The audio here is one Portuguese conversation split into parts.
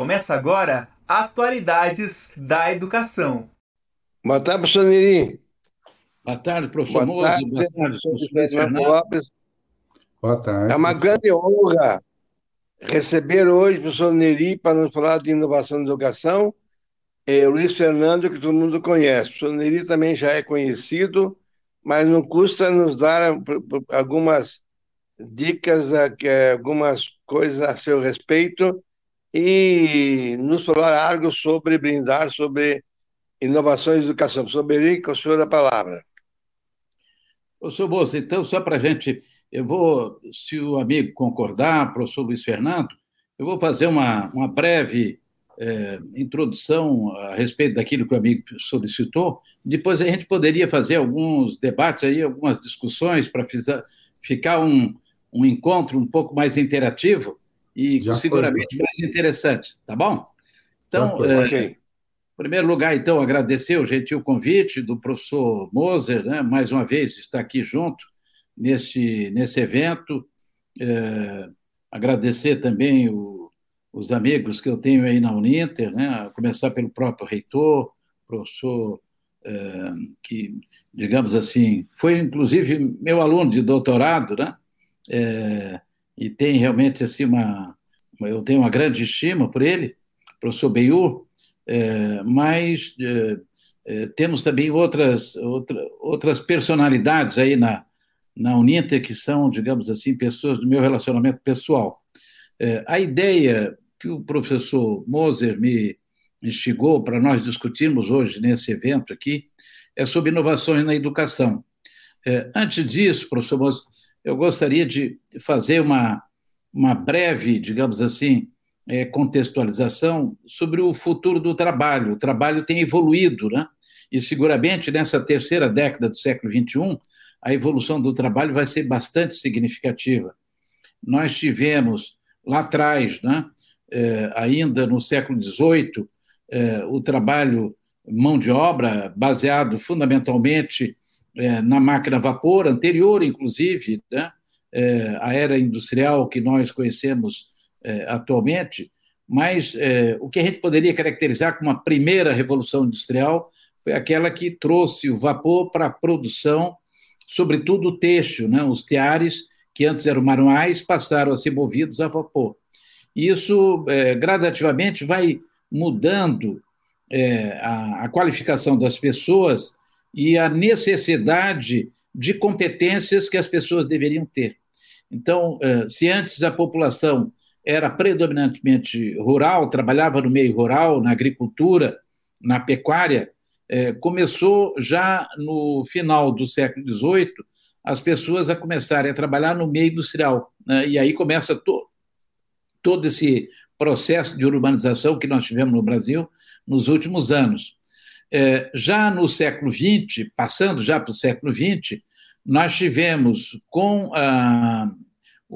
Começa agora Atualidades da Educação. Boa tarde, professor Neri. Boa tarde, professor Boa tarde, Boa tarde, professor Fernando. Lopes. Boa tarde. É uma grande honra receber hoje o professor Neri para nos falar de inovação na educação. É, o Luiz Fernando, que todo mundo conhece. O professor Neri também já é conhecido, mas não custa nos dar algumas dicas, algumas coisas a seu respeito e nos falar algo sobre brindar sobre inovações de educação. Professor Beri, com o senhor a palavra. Professor Bolsa, então, só para a gente, eu vou, se o amigo concordar, professor Luiz Fernando, eu vou fazer uma, uma breve é, introdução a respeito daquilo que o amigo solicitou. Depois a gente poderia fazer alguns debates aí, algumas discussões para ficar um, um encontro um pouco mais interativo e Já seguramente foi. mais interessante, tá bom? Então, é, em primeiro lugar, então, agradecer o gentil convite do professor Moser, né, mais uma vez, estar aqui junto nesse, nesse evento. É, agradecer também o, os amigos que eu tenho aí na Uninter, né, a começar pelo próprio reitor, professor é, que, digamos assim, foi inclusive meu aluno de doutorado, né? É, e tem realmente assim uma, eu tenho uma grande estima por ele, professor Beiur, é, mas é, é, temos também outras, outra, outras personalidades aí na, na Uninter que são, digamos assim, pessoas do meu relacionamento pessoal. É, a ideia que o professor Moser me instigou para nós discutirmos hoje nesse evento aqui é sobre inovações na educação. É, antes disso, professor Moser, eu gostaria de fazer uma, uma breve, digamos assim, é, contextualização sobre o futuro do trabalho. O trabalho tem evoluído, né? E seguramente nessa terceira década do século XXI, a evolução do trabalho vai ser bastante significativa. Nós tivemos lá atrás, né, é, ainda no século XVIII, é, o trabalho mão de obra baseado fundamentalmente é, na máquina a vapor, anterior, inclusive, né, é, a era industrial que nós conhecemos é, atualmente, mas é, o que a gente poderia caracterizar como uma primeira revolução industrial foi aquela que trouxe o vapor para a produção, sobretudo o têxtil, né, os teares, que antes eram manuais, passaram a ser movidos a vapor. Isso, é, gradativamente, vai mudando é, a, a qualificação das pessoas e a necessidade de competências que as pessoas deveriam ter. Então, eh, se antes a população era predominantemente rural, trabalhava no meio rural, na agricultura, na pecuária, eh, começou já no final do século XVIII as pessoas a começarem a trabalhar no meio industrial. Né? E aí começa to todo esse processo de urbanização que nós tivemos no Brasil nos últimos anos. É, já no século XX, passando já para o século XX, nós tivemos com a,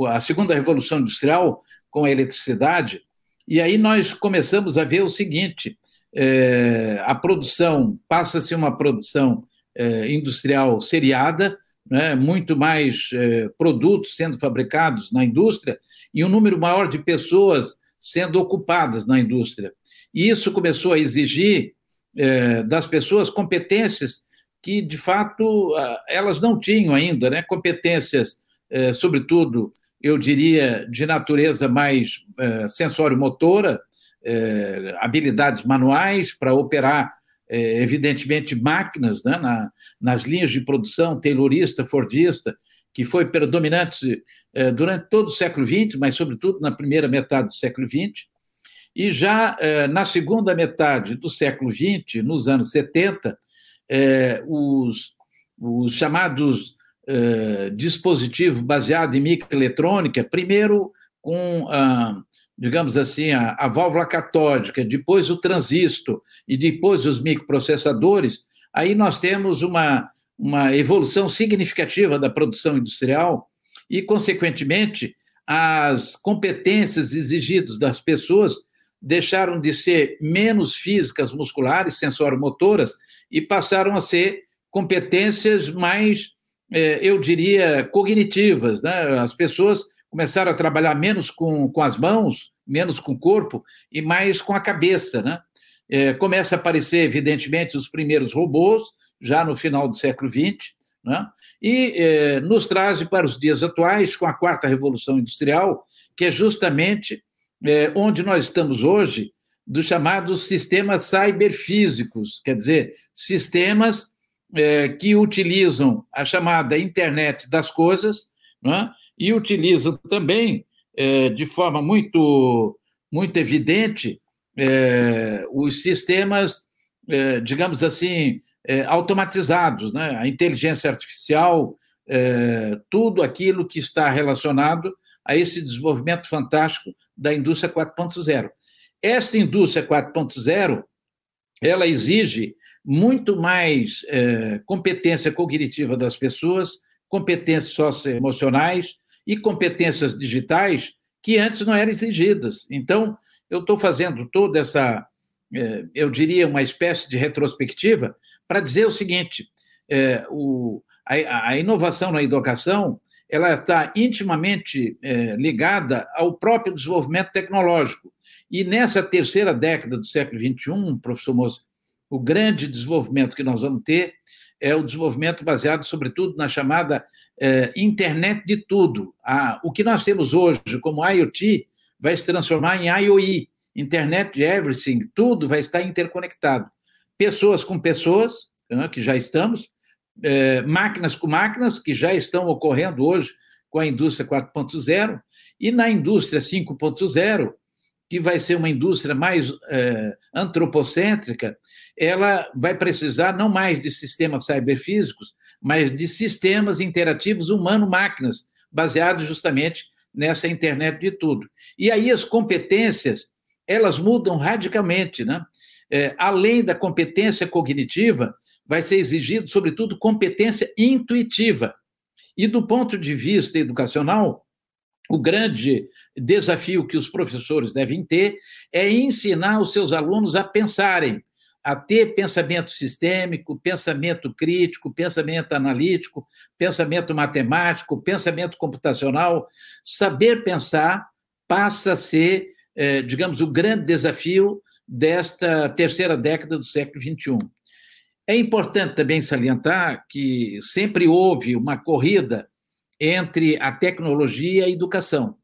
a segunda revolução industrial, com a eletricidade, e aí nós começamos a ver o seguinte: é, a produção passa a ser uma produção é, industrial seriada, né, muito mais é, produtos sendo fabricados na indústria e um número maior de pessoas sendo ocupadas na indústria. E isso começou a exigir é, das pessoas competências que, de fato, elas não tinham ainda, né? competências, é, sobretudo, eu diria, de natureza mais é, sensório-motora, é, habilidades manuais para operar, é, evidentemente, máquinas né? Na, nas linhas de produção, taylorista, fordista, que foi predominante é, durante todo o século XX, mas, sobretudo, na primeira metade do século XX, e já eh, na segunda metade do século XX, nos anos 70, eh, os, os, chamados eh, dispositivos baseados em microeletrônica, primeiro com, a, digamos assim, a, a válvula catódica, depois o transistor e depois os microprocessadores, aí nós temos uma, uma evolução significativa da produção industrial e, consequentemente, as competências exigidas das pessoas deixaram de ser menos físicas, musculares, sensoromotoras e passaram a ser competências mais, é, eu diria, cognitivas. Né? As pessoas começaram a trabalhar menos com, com as mãos, menos com o corpo e mais com a cabeça, né? É, começa a aparecer, evidentemente, os primeiros robôs, já no final do século XX, né? e é, nos traz para os dias atuais, com a quarta revolução industrial, que é justamente é, onde nós estamos hoje, dos chamados sistemas cyberfísicos, quer dizer, sistemas é, que utilizam a chamada internet das coisas né? e utilizam também, é, de forma muito, muito evidente, é, os sistemas, é, digamos assim, é, automatizados, né? a inteligência artificial, tudo aquilo que está relacionado a esse desenvolvimento fantástico da indústria 4.0. Essa indústria 4.0, ela exige muito mais é, competência cognitiva das pessoas, competências socioemocionais e competências digitais que antes não eram exigidas. Então, eu estou fazendo toda essa, é, eu diria, uma espécie de retrospectiva para dizer o seguinte: é, o, a, a, inovação na educação ela está intimamente é, ligada ao próprio desenvolvimento tecnológico. E nessa terceira década do século XXI, professor Moça, o grande desenvolvimento que nós vamos ter é o desenvolvimento baseado, sobretudo, na chamada é, internet de tudo. Ah, o que nós temos hoje como IoT vai se transformar em IoE, Internet de Everything, tudo vai estar interconectado. Pessoas com pessoas, né, que já estamos, é, máquinas com máquinas, que já estão ocorrendo hoje com a indústria 4.0, e na indústria 5.0, que vai ser uma indústria mais é, antropocêntrica, ela vai precisar não mais de sistemas cyberfísicos, mas de sistemas interativos humano-máquinas, baseados justamente nessa internet de tudo. E aí as competências, elas mudam radicalmente, né? É, além da competência cognitiva, vai ser exigido, sobretudo, competência intuitiva. E do ponto de vista educacional, o grande desafio que os professores devem ter é ensinar os seus alunos a pensarem, a ter pensamento sistêmico, pensamento crítico, pensamento analítico, pensamento matemático, pensamento computacional. Saber pensar passa a ser, eh, digamos, o grande desafio desta terceira década do século XXI. É importante também salientar que sempre houve uma corrida entre a tecnologia e a educação.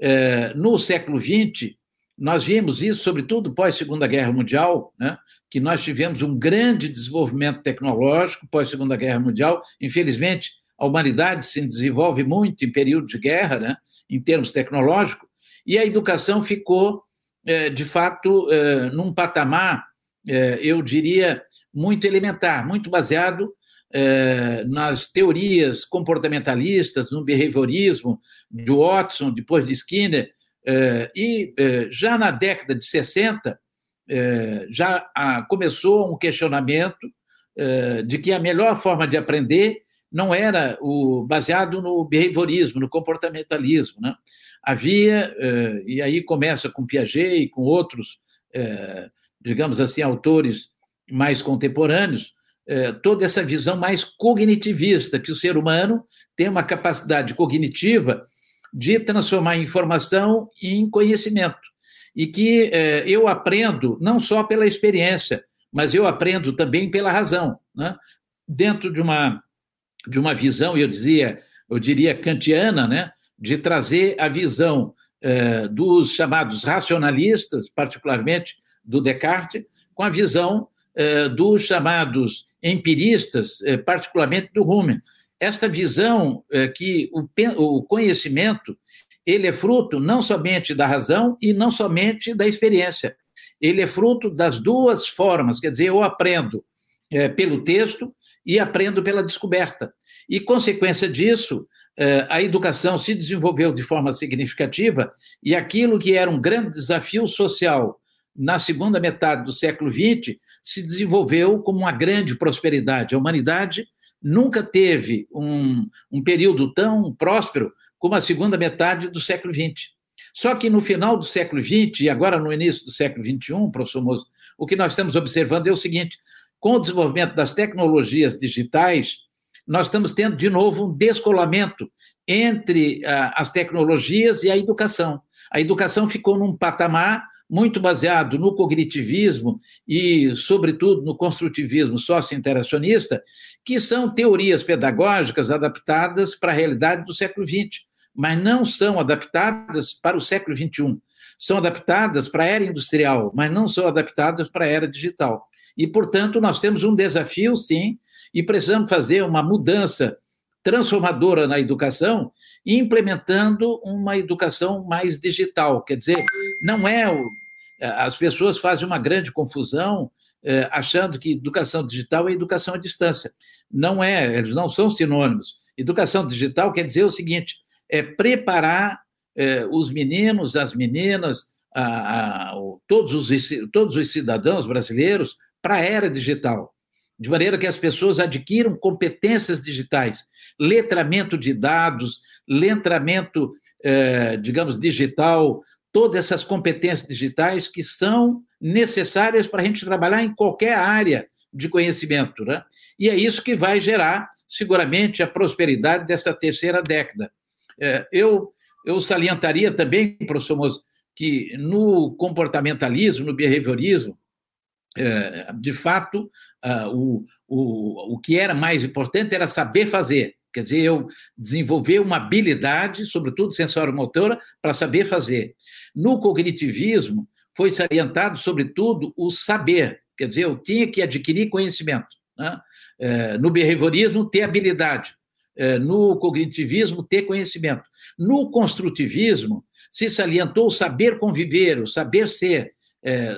É, no século XX, nós vimos isso, sobretudo pós-Segunda Guerra Mundial, né, que nós tivemos um grande desenvolvimento tecnológico pós-Segunda Guerra Mundial. Infelizmente, a humanidade se desenvolve muito em período de guerra, né, em termos tecnológicos, e a educação ficou, é, de fato, é, num patamar, eu diria, muito elementar, muito baseado é, nas teorias comportamentalistas, no behaviorismo de Watson, depois de Skinner, é, e é, já na década de 60 já começou um questionamento de que a melhor forma de aprender não era o baseado no behaviorismo, no comportamentalismo. Né? Havia, e aí começa com Piaget e com outros, digamos assim, autores mais contemporâneos, é, toda essa visão mais cognitivista, que o ser humano tem uma capacidade cognitiva de transformar informação em conhecimento. E que é, eu aprendo não só pela experiência, mas eu aprendo também pela razão. Né? Dentro de uma, de uma visão, eu dizia, eu diria kantiana, né? de trazer a visão é, dos chamados racionalistas, particularmente do Descartes, com a visão eh, dos chamados empiristas, eh, particularmente do Rumen. Esta visão eh, que o conhecimento ele é fruto não somente da razão e não somente da experiência. Ele é fruto das duas formas, quer dizer, eu aprendo pelo texto e aprendo pela descoberta. E, consequência disso, a educação se desenvolveu de forma significativa e aquilo que era um grande desafio social na segunda metade do século XX, se desenvolveu como uma grande prosperidade. A humanidade nunca teve um, um período tão próspero como a segunda metade do século XX. Só que no final do século XX, e agora no início do século XXI, professor o que nós estamos observando é o seguinte: com o desenvolvimento das tecnologias digitais, nós estamos tendo, de novo, um descolamento entre uh, as tecnologias e a educação. A educação ficou num patamar muito baseado no cognitivismo e, sobretudo, no construtivismo socio-interacionista, que são teorias pedagógicas adaptadas para a realidade do século XX, mas não são adaptadas para o século XXI. São adaptadas para a era industrial, mas não são adaptadas para a era digital. E, portanto, nós temos um desafio, sim, e precisamos fazer uma mudança transformadora na educação, implementando uma educação mais digital. Quer dizer, não é. O, as pessoas fazem uma grande confusão é, achando que educação digital é educação à distância. Não é, eles não são sinônimos. Educação digital quer dizer o seguinte: é preparar é, os meninos, as meninas, a, a, todos, os, todos os cidadãos brasileiros para a era digital de maneira que as pessoas adquiram competências digitais, letramento de dados, letramento, eh, digamos, digital, todas essas competências digitais que são necessárias para a gente trabalhar em qualquer área de conhecimento. Né? E é isso que vai gerar, seguramente, a prosperidade dessa terceira década. Eh, eu, eu salientaria também, professor Moço, que no comportamentalismo, no behaviorismo, eh, de fato, uh, o, o, o que era mais importante era saber fazer. Quer dizer, eu desenvolver uma habilidade, sobretudo sensório-motora, para saber fazer. No cognitivismo, foi salientado, sobretudo, o saber. Quer dizer, eu tinha que adquirir conhecimento. Né? É, no behaviorismo, ter habilidade. É, no cognitivismo, ter conhecimento. No construtivismo, se salientou o saber conviver, o saber ser. É,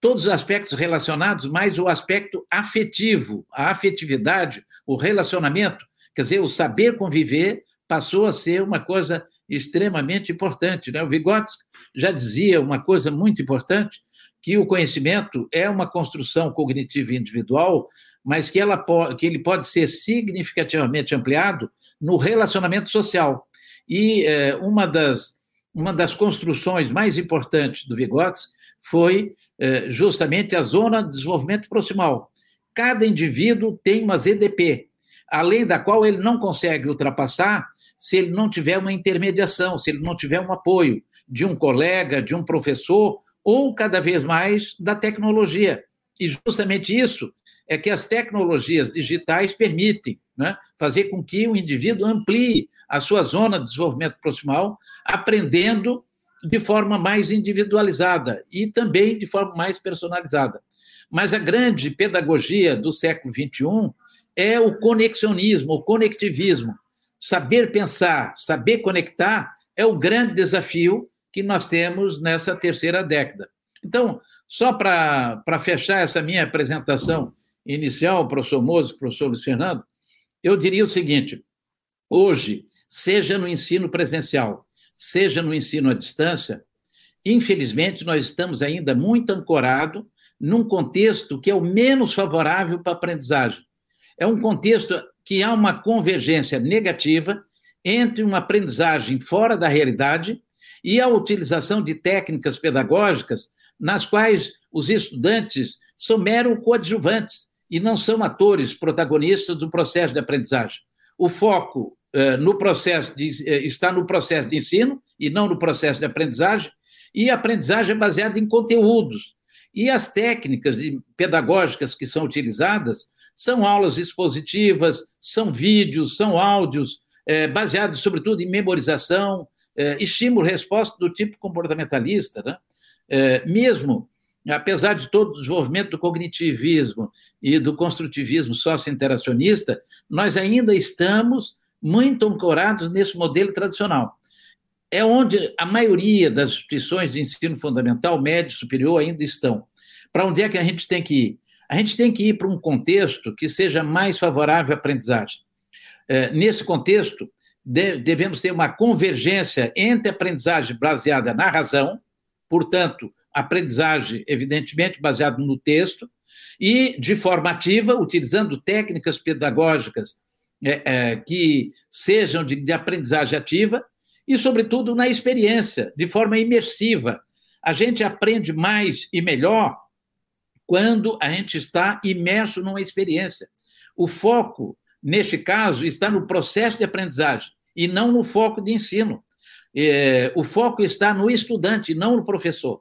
todos os aspectos relacionados, mais o aspecto afetivo, a afetividade, o relacionamento, quer dizer, o saber conviver passou a ser uma coisa extremamente importante. Né? O Vygotsky já dizia uma coisa muito importante, que o conhecimento é uma construção cognitiva individual, mas que, ela que ele pode ser significativamente ampliado no relacionamento social. E é, uma, das, uma das construções mais importantes do Vygotsky foi eh, justamente a Zona de Desenvolvimento Proximal. Cada indivíduo tem uma ZDP, além da qual ele não consegue ultrapassar se ele não tiver uma intermediação, se ele não tiver um apoio de um colega, de um professor, ou cada vez mais da tecnologia. E justamente isso é que as tecnologias digitais permitem né, fazer com que o indivíduo amplie a sua zona de desenvolvimento proximal, aprendendo de forma mais individualizada e também de forma mais personalizada. Mas a grande pedagogia do século XXI é o conexionismo, o conectivismo. Saber pensar, saber conectar é o grande desafio que nós temos nessa terceira década. Então, só para fechar essa minha apresentação inicial, professor Mozo, professor Luiz Fernando, eu diria o seguinte: hoje, seja no ensino presencial, seja no ensino à distância, infelizmente nós estamos ainda muito ancorados num contexto que é o menos favorável para a aprendizagem. É um contexto que há uma convergência negativa entre uma aprendizagem fora da realidade e a utilização de técnicas pedagógicas nas quais os estudantes são mero coadjuvantes e não são atores protagonistas do processo de aprendizagem. O foco eh, no processo de, eh, está no processo de ensino e não no processo de aprendizagem, e a aprendizagem é baseada em conteúdos. E as técnicas pedagógicas que são utilizadas são aulas expositivas, são vídeos, são áudios, é, baseados, sobretudo, em memorização, é, estímulo-resposta do tipo comportamentalista. Né? É, mesmo, apesar de todo o desenvolvimento do cognitivismo e do construtivismo socio-interacionista, nós ainda estamos muito ancorados nesse modelo tradicional. É onde a maioria das instituições de ensino fundamental, médio superior ainda estão. Para onde é que a gente tem que ir? A gente tem que ir para um contexto que seja mais favorável à aprendizagem. É, nesse contexto, devemos ter uma convergência entre aprendizagem baseada na razão, portanto, aprendizagem, evidentemente, baseada no texto, e de forma ativa, utilizando técnicas pedagógicas é, é, que sejam de, de aprendizagem ativa e, sobretudo, na experiência, de forma imersiva. A gente aprende mais e melhor quando a gente está imerso numa experiência. O foco neste caso, está no processo de aprendizagem e não no foco de ensino. É, o foco está no estudante, não no professor.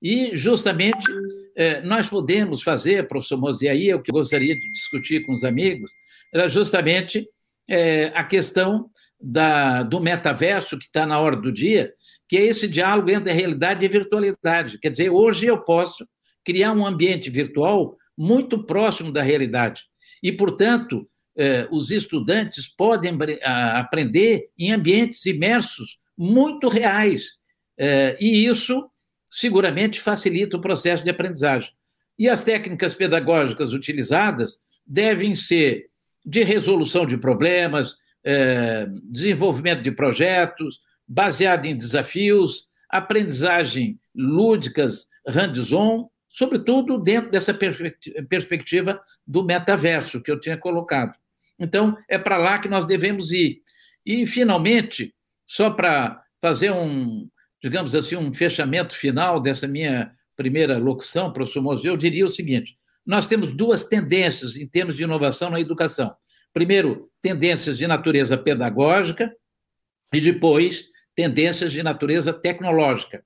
E, justamente, é, nós podemos fazer, professor Mozi, aí é o que eu gostaria de discutir com os amigos, era justamente é, a questão da, do metaverso, que está na hora do dia, que é esse diálogo entre a realidade e a virtualidade. Quer dizer, hoje eu posso criar um ambiente virtual muito próximo da realidade. E, portanto, eh, os estudantes podem aprender em ambientes imersos muito reais. Eh, e isso seguramente facilita o processo de aprendizagem. E as técnicas pedagógicas utilizadas devem ser de resolução de problemas, eh, desenvolvimento de projetos, baseado em desafios, aprendizagem lúdicas, hands-on, sobretudo dentro dessa perspectiva do metaverso que eu tinha colocado. Então, é para lá que nós devemos ir. E, finalmente, só para fazer um, digamos assim, um fechamento final dessa minha primeira locução, professor Moseu, eu diria o seguinte: nós temos duas tendências em termos de inovação na educação. Primeiro, tendências de natureza pedagógica e depois tendências de natureza tecnológica.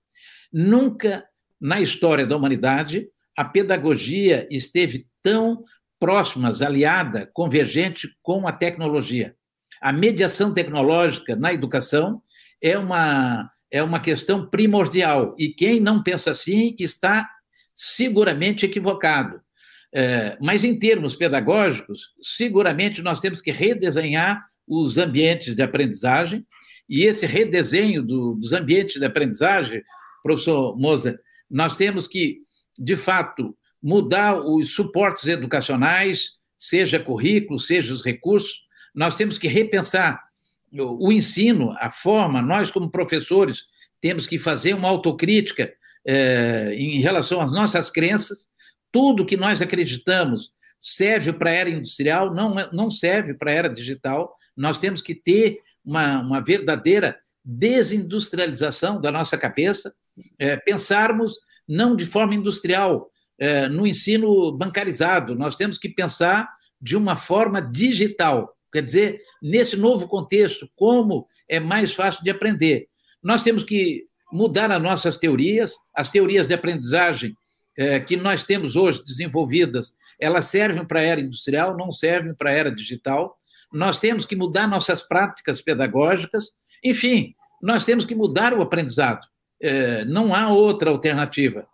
Nunca na história da humanidade a pedagogia esteve tão próximas, aliada, convergente com a tecnologia. A mediação tecnológica na educação é uma, é uma questão primordial, e quem não pensa assim está seguramente equivocado. É, mas, em termos pedagógicos, seguramente nós temos que redesenhar os ambientes de aprendizagem, e esse redesenho do, dos ambientes de aprendizagem, professor Moza, nós temos que, de fato, mudar os suportes educacionais, seja currículo, seja os recursos. Nós temos que repensar o ensino, a forma, nós, como professores, temos que fazer uma autocrítica é, em relação às nossas crenças. Tudo que nós acreditamos serve para a era industrial, não, é, não serve para a era digital. Nós temos que ter uma, uma verdadeira desindustrialização da nossa cabeça, é, pensarmos não de forma industrial, é, no ensino bancarizado. Nós temos que pensar de uma forma digital. Quer dizer, nesse novo contexto, como é mais fácil de aprender. Nós temos que mudar as nossas teorias, as teorias de aprendizagem é, que nós temos hoje desenvolvidas, elas servem para a era industrial, não servem para a era digital. Nós temos que mudar nossas práticas pedagógicas. Enfim, nós temos que mudar o aprendizado. É, não há outra alternativa.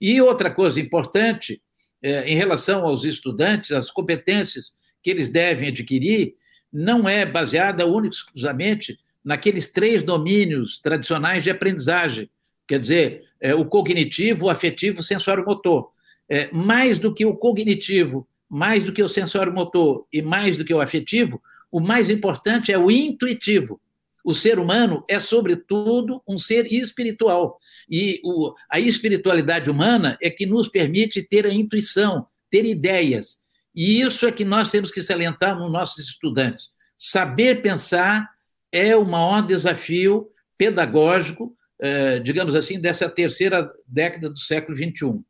E outra coisa importante, é, em relação aos estudantes, as competências que eles devem adquirir, não é baseada única e exclusivamente naqueles três domínios tradicionais de aprendizagem, quer dizer, é, o cognitivo, o afetivo, o sensório-motor. É, mais do que o cognitivo, mais do que o sensório-motor e mais do que o afetivo, o mais importante é o intuitivo, o ser humano é, sobretudo, um ser espiritual. E o, a espiritualidade humana é que nos permite ter a intuição, ter ideias. E isso é que nós temos que salientar nos nossos estudantes. Saber pensar é o maior desafio pedagógico, eh, digamos assim, dessa terceira década do século XXI.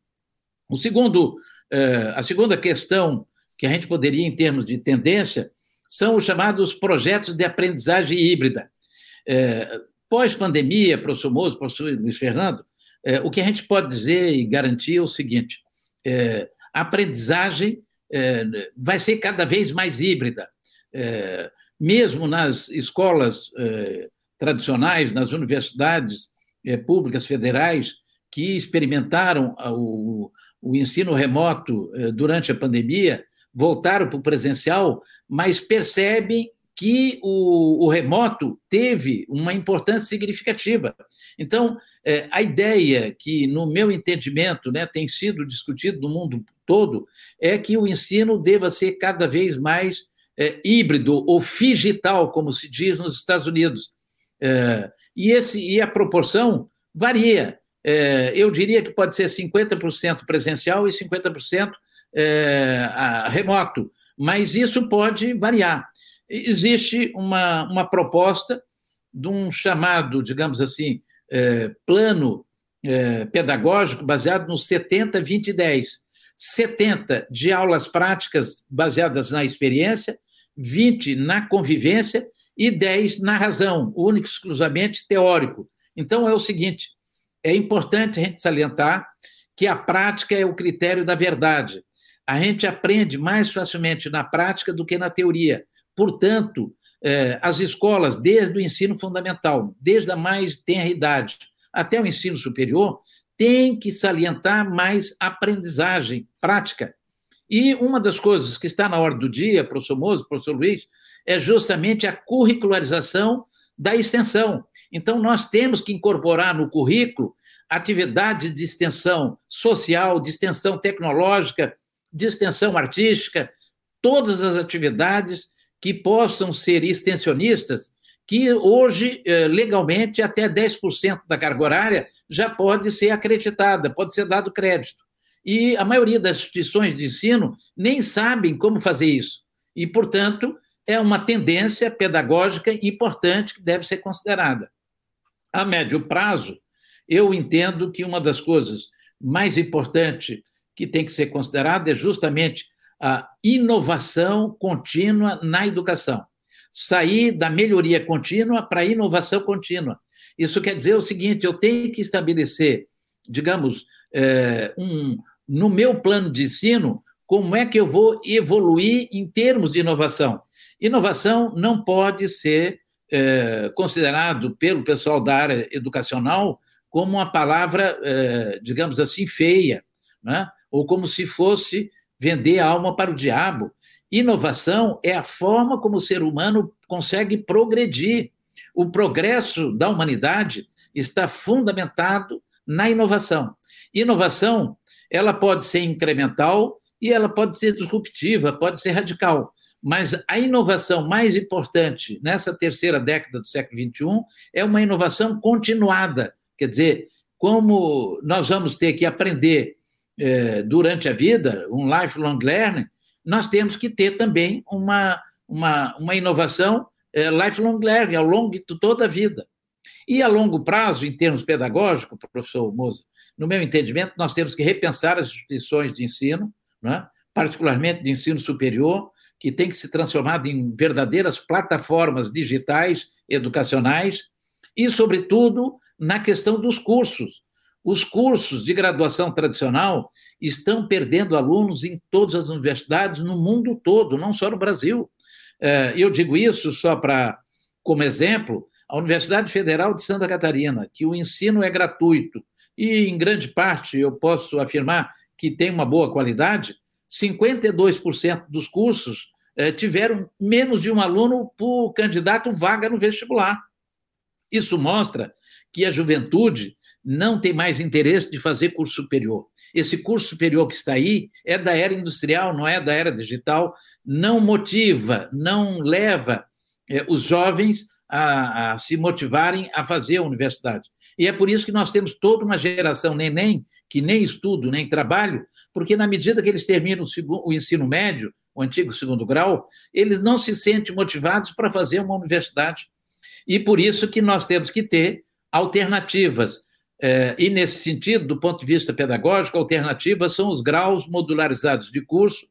O segundo, eh, a segunda questão que a gente poderia, em termos de tendência, são os chamados projetos de aprendizagem híbrida. É, Pós-pandemia, professor Mozo, professor Luiz Fernando, é, o que a gente pode dizer e garantir é o seguinte: é, a aprendizagem é, vai ser cada vez mais híbrida. É, mesmo nas escolas é, tradicionais, nas universidades públicas federais, que experimentaram o, o ensino remoto durante a pandemia, voltaram para o presencial, mas percebem que o, o, remoto teve uma importância significativa. Então, é, a ideia que, no meu entendimento, né, tem sido discutido no mundo todo é que o ensino deva ser cada vez mais é, híbrido ou digital, como se diz nos Estados Unidos. É, e, esse, e a proporção varia. É, eu diria que pode ser 50% presencial e 50% é, remoto, mas isso pode variar existe uma, uma proposta de um chamado, digamos assim, é, plano é, pedagógico baseado no 70, 20 10. 70 de aulas práticas baseadas na experiência, 20 na convivência e 10 na razão, único exclusivamente teórico. Então é o seguinte: é importante a gente salientar que a prática é o critério da verdade. A gente aprende mais facilmente na prática do que na teoria. Portanto, eh, as escolas, desde o ensino fundamental, desde a mais tenra idade até o ensino superior, têm que salientar mais aprendizagem prática. E uma das coisas que está na ordem do dia, professor Mozo, professor Luiz, é justamente a curricularização da extensão. Então, nós temos que incorporar no currículo atividades de extensão social, de extensão tecnológica, de extensão artística, todas as atividades que possam ser extensionistas, que hoje, eh, legalmente, até 10% da carga horária já pode ser acreditada, pode ser dado crédito. E a maioria das instituições de ensino nem sabem como fazer isso. E, portanto, é uma tendência pedagógica importante que deve ser considerada. A médio prazo, eu entendo que uma das coisas mais importantes que tem que ser considerada é justamente a inovação contínua na educação. Sair da melhoria contínua para a inovação contínua. Isso quer dizer o seguinte: eu tenho que estabelecer, digamos, é, um, no meu plano de ensino, como é que eu vou evoluir em termos de inovação. Inovação não pode ser é, considerado pelo pessoal da área educacional como uma palavra, eh, digamos assim, feia, né? ou como se fosse vender a alma para o diabo. Inovação é a forma como o ser humano consegue progredir. O progresso da humanidade está fundamentado na inovação. Inovação, ela pode ser incremental e ela pode ser disruptiva, pode ser radical. Mas a inovação mais importante nessa terceira década do século XXI é uma inovação continuada, Quer dizer, como nós vamos ter que aprender é, durante a vida, um lifelong learning, nós temos que ter também uma, uma, uma inovação é, lifelong learning, ao longo de toda a vida. E a longo prazo, em termos pedagógicos, professor Moza, no meu entendimento, nós temos que repensar as instituições de ensino, né? particularmente de ensino superior, que tem que se transformar em verdadeiras plataformas digitais educacionais e, sobretudo, na questão dos cursos. Os cursos de graduação tradicional estão perdendo alunos em todas as universidades no mundo todo, não só no Brasil. É, eu digo isso só para, como exemplo, a Universidade Federal de Santa Catarina, que o ensino é gratuito e, em grande parte, eu posso afirmar que tem uma boa qualidade, 52% dos cursos é, tiveram menos de um aluno por candidato vaga no vestibular. Isso mostra que a juventude não tem mais interesse de fazer curso superior. Esse curso superior que está aí é da era industrial, não é da era digital, não motiva, não leva é, os jovens a, a, se motivarem a fazer a universidade. E é por isso que nós temos toda uma geração neném que nem estudo, nem trabalho, porque na medida que eles terminam o, segundo, o ensino médio, o antigo segundo grau, eles não se sentem motivados para fazer uma universidade. E por isso que nós temos que ter alternativas. É, e, nesse sentido, do ponto de vista pedagógico, alternativas são os graus modularizados de curso,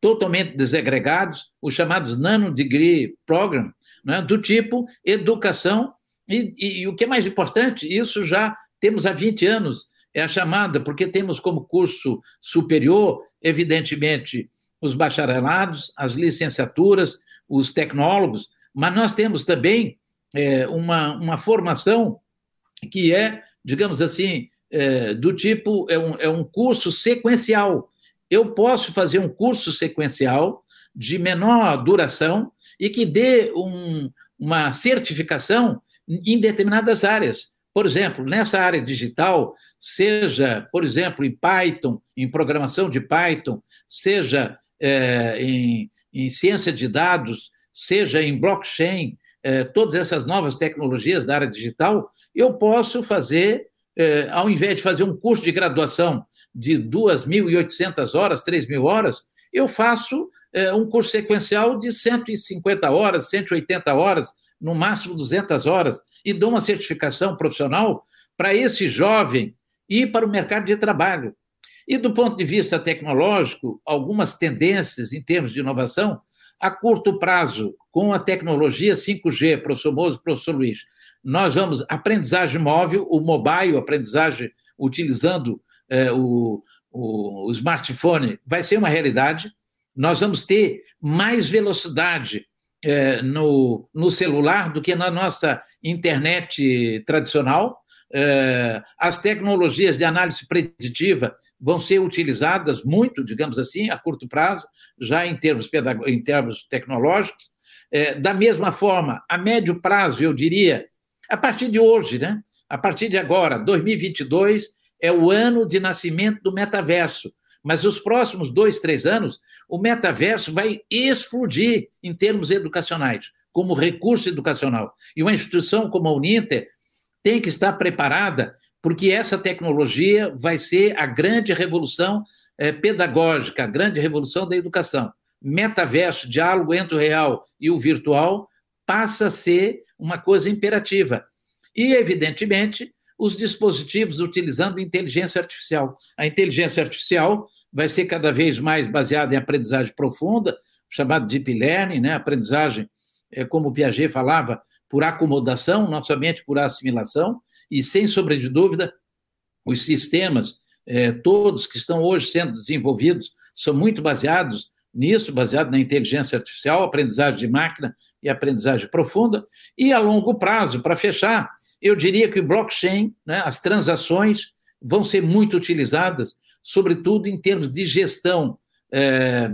totalmente desagregados, os chamados Nano Degree Program, né, do tipo educação. E, e, e o que é mais importante, isso já temos há 20 anos, é a chamada, porque temos como curso superior, evidentemente, os bacharelados, as licenciaturas, os tecnólogos, mas nós temos também é, uma, uma formação que é, digamos assim, é, do tipo, é um, é um curso sequencial. Eu posso fazer um curso sequencial de menor duração e que dê um, uma certificação em determinadas áreas. Por exemplo, nessa área digital, seja, por exemplo, em Python, em programação de Python, seja é, em, em ciência de dados, seja em blockchain, é, todas essas novas tecnologias da área digital, eu posso fazer, é, ao invés de fazer um curso de graduação de 2.800 horas, 3.000 horas, eu faço é, um curso sequencial de 150 horas, 180 horas, no máximo 200 horas, e dou uma certificação profissional para esse jovem ir para o mercado de trabalho. E do ponto de vista tecnológico, algumas tendências em termos de inovação, A curto prazo, com a tecnologia 5G, professor Mozo, professor Luiz, nós vamos, aprendizagem móvel, o mobile, aprendizagem utilizando é, o, o, o smartphone, vai ser uma realidade. Nós vamos ter mais velocidade é, no, no celular do que na nossa internet tradicional. É, as tecnologias de análise preditiva vão ser utilizadas muito, digamos assim, a curto prazo, já em termos, em termos tecnológicos. É, da mesma forma, a médio prazo, eu diria, a partir de hoje, né? a partir de agora, 2022, é o ano de nascimento do metaverso. Mas os próximos dois, três anos, o metaverso vai explodir em termos educacionais, como recurso educacional. E uma instituição como a Uninter tem que estar preparada, porque essa tecnologia vai ser a grande revolução é, pedagógica, a grande revolução da educação. Metaverso, diálogo entre o real e o virtual, passa a ser uma coisa imperativa. E, evidentemente, os dispositivos utilizando inteligência artificial. A inteligência artificial vai ser cada vez mais baseada em aprendizagem profunda, chamado deep learning, né? aprendizagem, é, como o Piaget falava, por acomodação, não somente por assimilação, e sem sombra de dúvida, os sistemas, é, todos que estão hoje sendo desenvolvidos, são muito baseados nisso, baseado na inteligência artificial, aprendizagem de máquina e aprendizagem profunda, e a longo prazo, para fechar, eu diria que o blockchain, né, as transações, vão ser muito utilizadas, sobretudo em termos de gestão, é,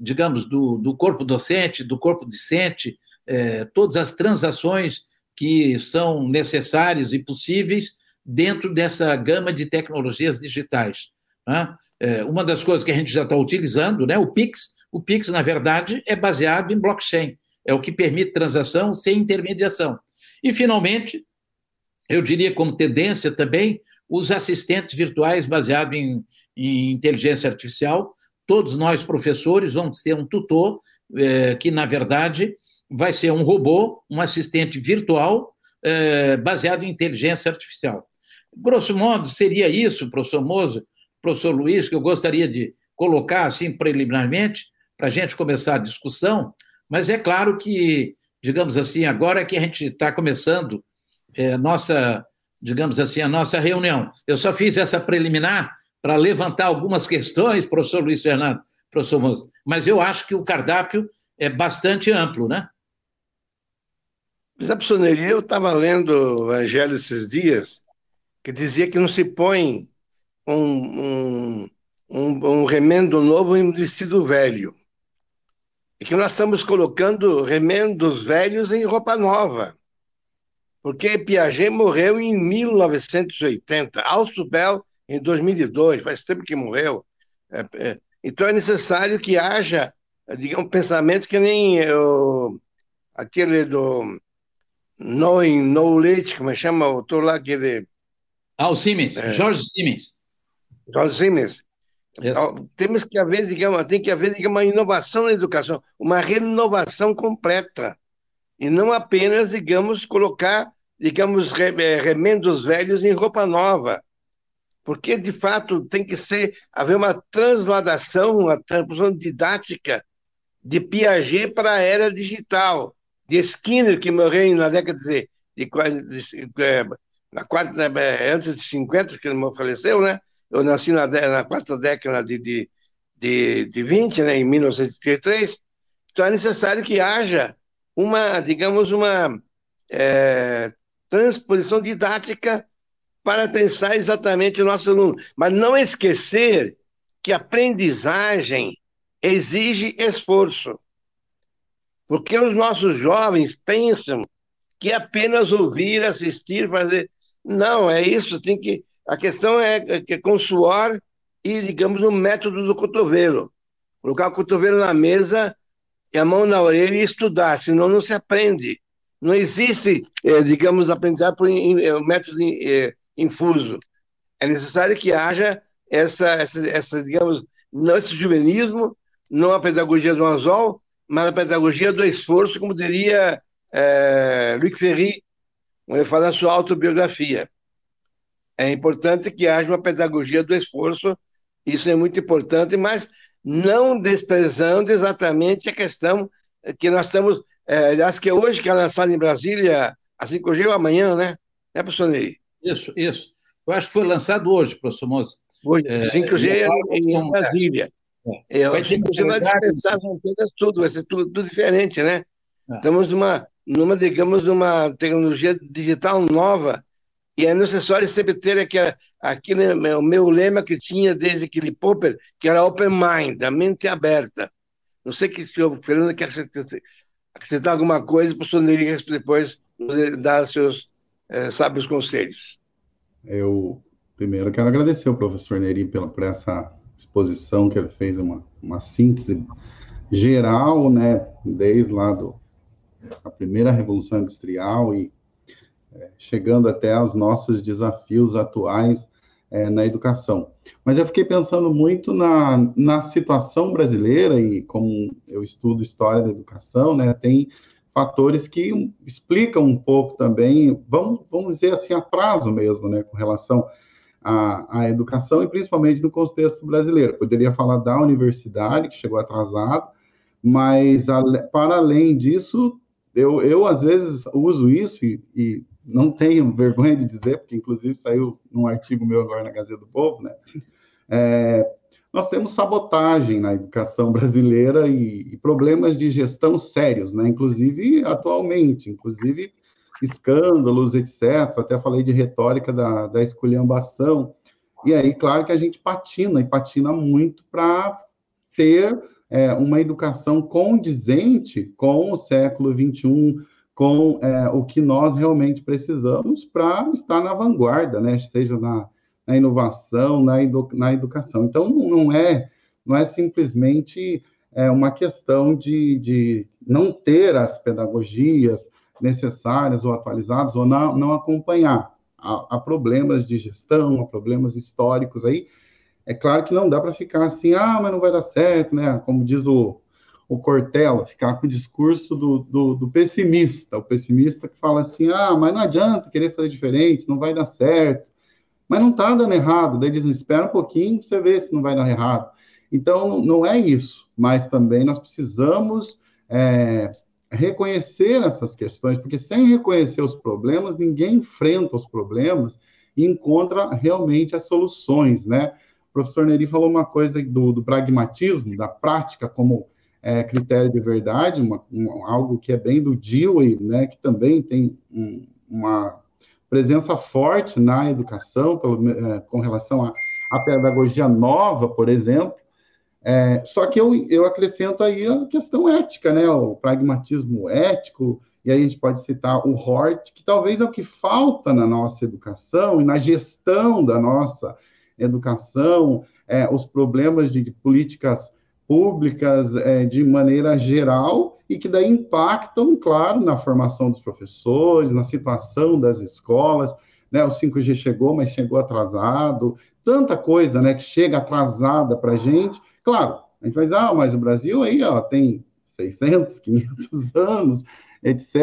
digamos, do, do, corpo docente, do corpo discente, é, todas as transações que são necessárias e possíveis dentro dessa gama de tecnologias digitais. Né? É, uma das coisas que a gente já está utilizando, né, o PIX, o PIX, na verdade, é baseado em blockchain, é o que permite transação sem intermediação. E, finalmente, eu diria como tendência também os assistentes virtuais baseados em, em inteligência artificial. Todos nós, professores, vamos ter um tutor é, que, na verdade, vai ser um robô, um assistente virtual é, baseado em inteligência artificial. Grosso modo, seria isso, professor Mozo, professor Luiz, que eu gostaria de colocar assim preliminarmente, para a gente começar a discussão, mas é claro que, digamos assim, agora que a gente está começando é, nossa, digamos assim, a nossa reunião. Eu só fiz essa preliminar para levantar algumas questões, professor Luiz Fernando, professor Moça, mas eu acho que o cardápio é bastante amplo, né? Psoneria, eu estava lendo o Evangelho esses dias, que dizia que não se põe um, um, um, um remendo novo em um vestido velho. E que nós estamos colocando remendos velhos em roupa nova porque Piaget morreu em 1980, Alsubel em 2002, faz tempo que morreu. É, é, então é necessário que haja, digamos, um pensamento que nem o, aquele do Knowing Knowledge, como é chama o autor lá, aquele... Ah, o Siemens, é, Jorge Siemens. Jorge Siemens. Yes. Temos que haver, digamos, tem que haver digamos, uma inovação na educação, uma renovação completa e não apenas, digamos, colocar, digamos, eh, remendos velhos em roupa nova, porque de fato tem que ser haver uma transladação, uma transposição didática de Piaget para a era digital, de Skinner que morreu na década de, de, de, eh, na quarta, eh, antes de 50 que ele faleceu, né? Eu nasci na, na quarta década de, de, de, de 20, né, em 1933. Então é necessário que haja uma, digamos, uma é, transposição didática para pensar exatamente o nosso aluno. Mas não esquecer que aprendizagem exige esforço. Porque os nossos jovens pensam que apenas ouvir, assistir, fazer. Não, é isso, tem que. A questão é que é com suor e, digamos, o método do cotovelo. Colocar o cotovelo na mesa e a mão na orelha e estudar, senão não se aprende. Não existe, é, digamos, aprendizado por in, é, método é, infuso. É necessário que haja essa, essa, essa, digamos, não esse juvenismo, não a pedagogia do anzol, mas a pedagogia do esforço, como diria é, Luc Ferry, quando ele fala na sua autobiografia. É importante que haja uma pedagogia do esforço, isso é muito importante, mas não desprezando exatamente a questão que nós estamos, é, aliás, que é hoje que é lançado em Brasília, a 5G ou amanhã, né? É, professor Ney? Isso, isso. Eu acho que foi lançado hoje, professor Moça. Hoje, é, 5G é, em, em Brasília. É, é, vai 5G vai dispensar as antenas tudo, vai ser tudo, tudo diferente, né? É. Estamos numa, numa, digamos, numa tecnologia digital nova, e é necessário sempre ter aquele, aquele o meu lema que tinha desde aquele Popper, que era open mind, a mente aberta. Não sei que o Fernando quer acrescentar alguma coisa, o professor Neri depois dar seus é, sábios conselhos. Eu primeiro quero agradecer ao professor Neri pela, por essa exposição que ele fez, uma, uma síntese geral, né, desde lá do, a primeira revolução industrial e é, chegando até os nossos desafios atuais é, na educação. Mas eu fiquei pensando muito na, na situação brasileira e como eu estudo história da educação, né, tem fatores que explicam um pouco também, vamos, vamos dizer assim, atraso mesmo, né, com relação à, à educação e principalmente no contexto brasileiro. Poderia falar da universidade, que chegou atrasado, mas a, para além disso, eu, eu às vezes uso isso e, e não tenho vergonha de dizer, porque inclusive saiu num artigo meu agora na Gazeta do Povo, né? É, nós temos sabotagem na educação brasileira e, e, problemas de gestão sérios, né? Inclusive atualmente, inclusive escândalos, etc. Até falei de retórica da, da esculhambação. E aí, claro que a gente patina, e patina muito para ter é, uma educação condizente com o século XXI, com é, o que nós realmente precisamos para estar na vanguarda, né? Seja na, na inovação, na, edu, na educação. Então, não é, não é simplesmente é, uma questão de, de não ter as pedagogias necessárias ou atualizadas ou não, não acompanhar. Há, há problemas de gestão, há problemas históricos aí. É claro que não dá para ficar assim, ah, mas não vai dar certo, né? Como diz o, o Cortella, ficar com o discurso do, do, do, pessimista, o pessimista que fala assim, ah, mas não adianta querer fazer diferente, não vai dar certo, mas não está dando errado, daí dizem, espera um pouquinho, você vê se não vai dar errado. Então, não é isso, mas também nós precisamos é, reconhecer essas questões, porque sem reconhecer os problemas, ninguém enfrenta os problemas e encontra realmente as soluções, né? O professor Neri falou uma coisa do, do pragmatismo, da prática como é, critério de verdade, uma, um, algo que é bem do Dewey, né, que também tem um, uma presença forte na educação, pelo, é, com relação à pedagogia nova, por exemplo. É, só que eu, eu acrescento aí a questão ética, né, o pragmatismo ético, e aí a gente pode citar o Hort, que talvez é o que falta na nossa educação e na gestão da nossa educação, é, os problemas de políticas públicas é, de maneira geral e que daí impactam, claro, na formação dos professores, na situação das escolas, né? O 5G chegou, mas chegou atrasado, tanta coisa, né, que chega atrasada para a gente. Claro, a gente vai dizer, ah, mas o Brasil aí, ó, tem 600, 500 anos, etc.,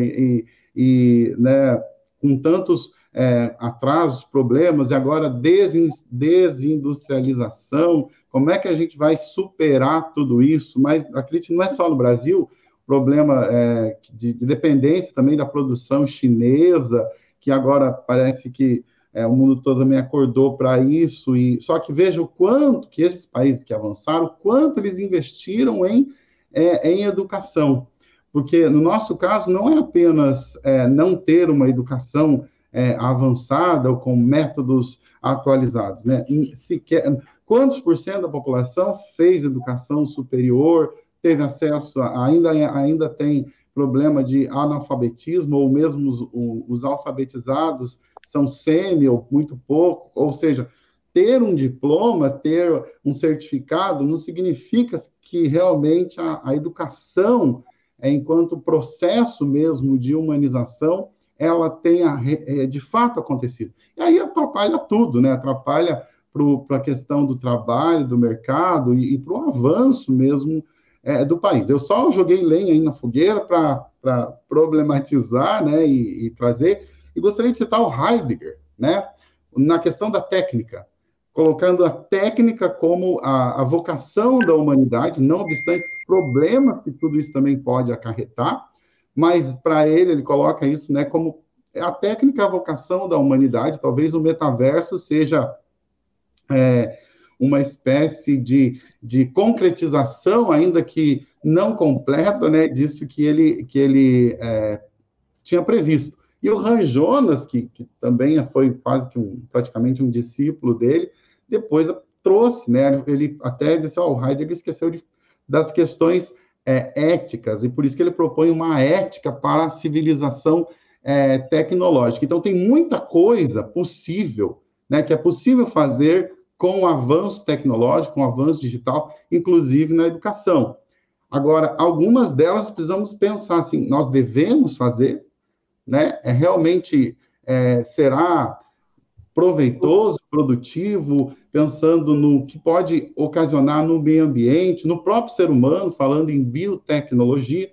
e, e né, com tantos é, atrasos, problemas, e agora desindustrialização, como é que a gente vai superar tudo isso? Mas acredite, não é só no Brasil, problema é, de, de, dependência também da produção chinesa, que agora parece que é, o mundo todo também acordou para isso, e só que veja o quanto que esses países que avançaram, quanto eles investiram em, é, em educação. Porque no nosso caso não é apenas é, não ter uma educação é, avançada ou com métodos atualizados, né? Sequer, quantos por cento da população fez educação superior, teve acesso, a, ainda, ainda tem problema de analfabetismo, ou mesmo os, os alfabetizados são semi ou muito pouco, ou seja, ter um diploma, ter um certificado, não significa que realmente a, a educação, é, enquanto processo mesmo de humanização, ela tenha é, de fato acontecido. E aí atrapalha tudo, né? Atrapalha para a questão do trabalho, do mercado e, e para o avanço mesmo é, do país. Eu só joguei lenha aí na fogueira para problematizar né, e, e, trazer, e gostaria de citar o Heidegger, né, na questão da técnica. colocando a técnica como a, a vocação da humanidade, não obstante problemas que tudo isso também pode acarretar, mas para ele, ele coloca isso né, como a técnica, a vocação da humanidade, talvez o metaverso seja é, uma espécie de, de concretização, ainda que não completa, né, disso que ele, que ele é, tinha previsto. E o Han Jonas, que, que também foi quase que um, praticamente um discípulo dele, depois trouxe, né? Ele até disse, ó, oh, o Heidegger esqueceu de, das questões é, éticas, e por isso que ele propõe uma ética para a civilização é, tecnológica. Então, tem muita coisa possível, né, que é possível fazer com o avanço tecnológico, com o avanço digital, inclusive na educação. Agora, algumas delas precisamos pensar assim, nós devemos fazer, né? É realmente é, será proveitoso, produtivo, pensando no que pode ocasionar no meio ambiente, no próprio ser humano, falando em biotecnologia.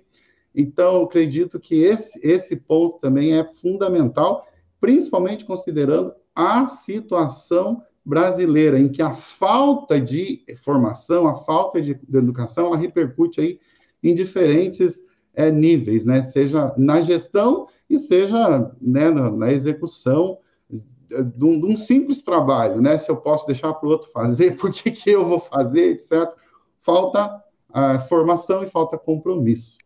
Então, acredito que esse, esse ponto também é fundamental, principalmente considerando a situação brasileira, em que a falta de formação, a falta de, de educação, ela repercute aí em diferentes é, níveis, né? Seja na gestão e seja né, na, na execução de um, de um, simples trabalho, né? Se eu posso deixar para o outro fazer, por que, que eu vou fazer, etc. Falta formação e falta compromisso.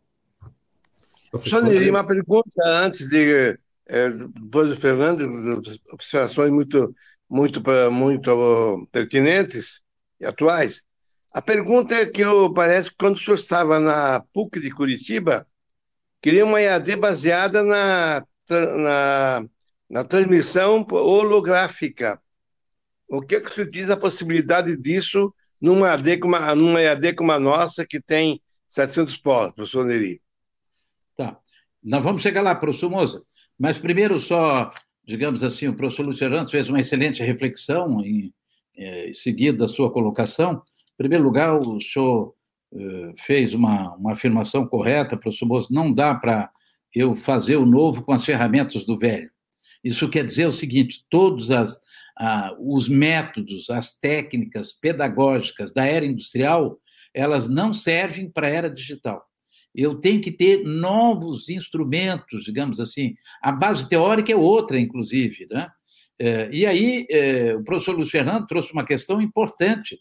Só uma pergunta antes de é, depois do Fernando, observações muito, muito, muito pertinentes e atuais. A pergunta é que eu parece que quando o senhor estava na PUC de Curitiba, queria uma EAD baseada na, na na transmissão holográfica. O que, é que se diz a possibilidade disso numa AD como a, numa EAD como a nossa, que tem 700 polos, professor Neri? Tá. Nós vamos chegar lá, professor Moza. Mas primeiro, só, digamos assim, o professor Luciano fez uma excelente reflexão em, em seguida da sua colocação. Em primeiro lugar, o senhor eh, fez uma, uma afirmação correta, professor Moza. Não dá para eu fazer o novo com as ferramentas do velho. Isso quer dizer o seguinte: todos as, ah, os métodos, as técnicas pedagógicas da era industrial, elas não servem para a era digital. Eu tenho que ter novos instrumentos, digamos assim. A base teórica é outra, inclusive. Né? É, e aí, é, o professor Luiz Fernando trouxe uma questão importante,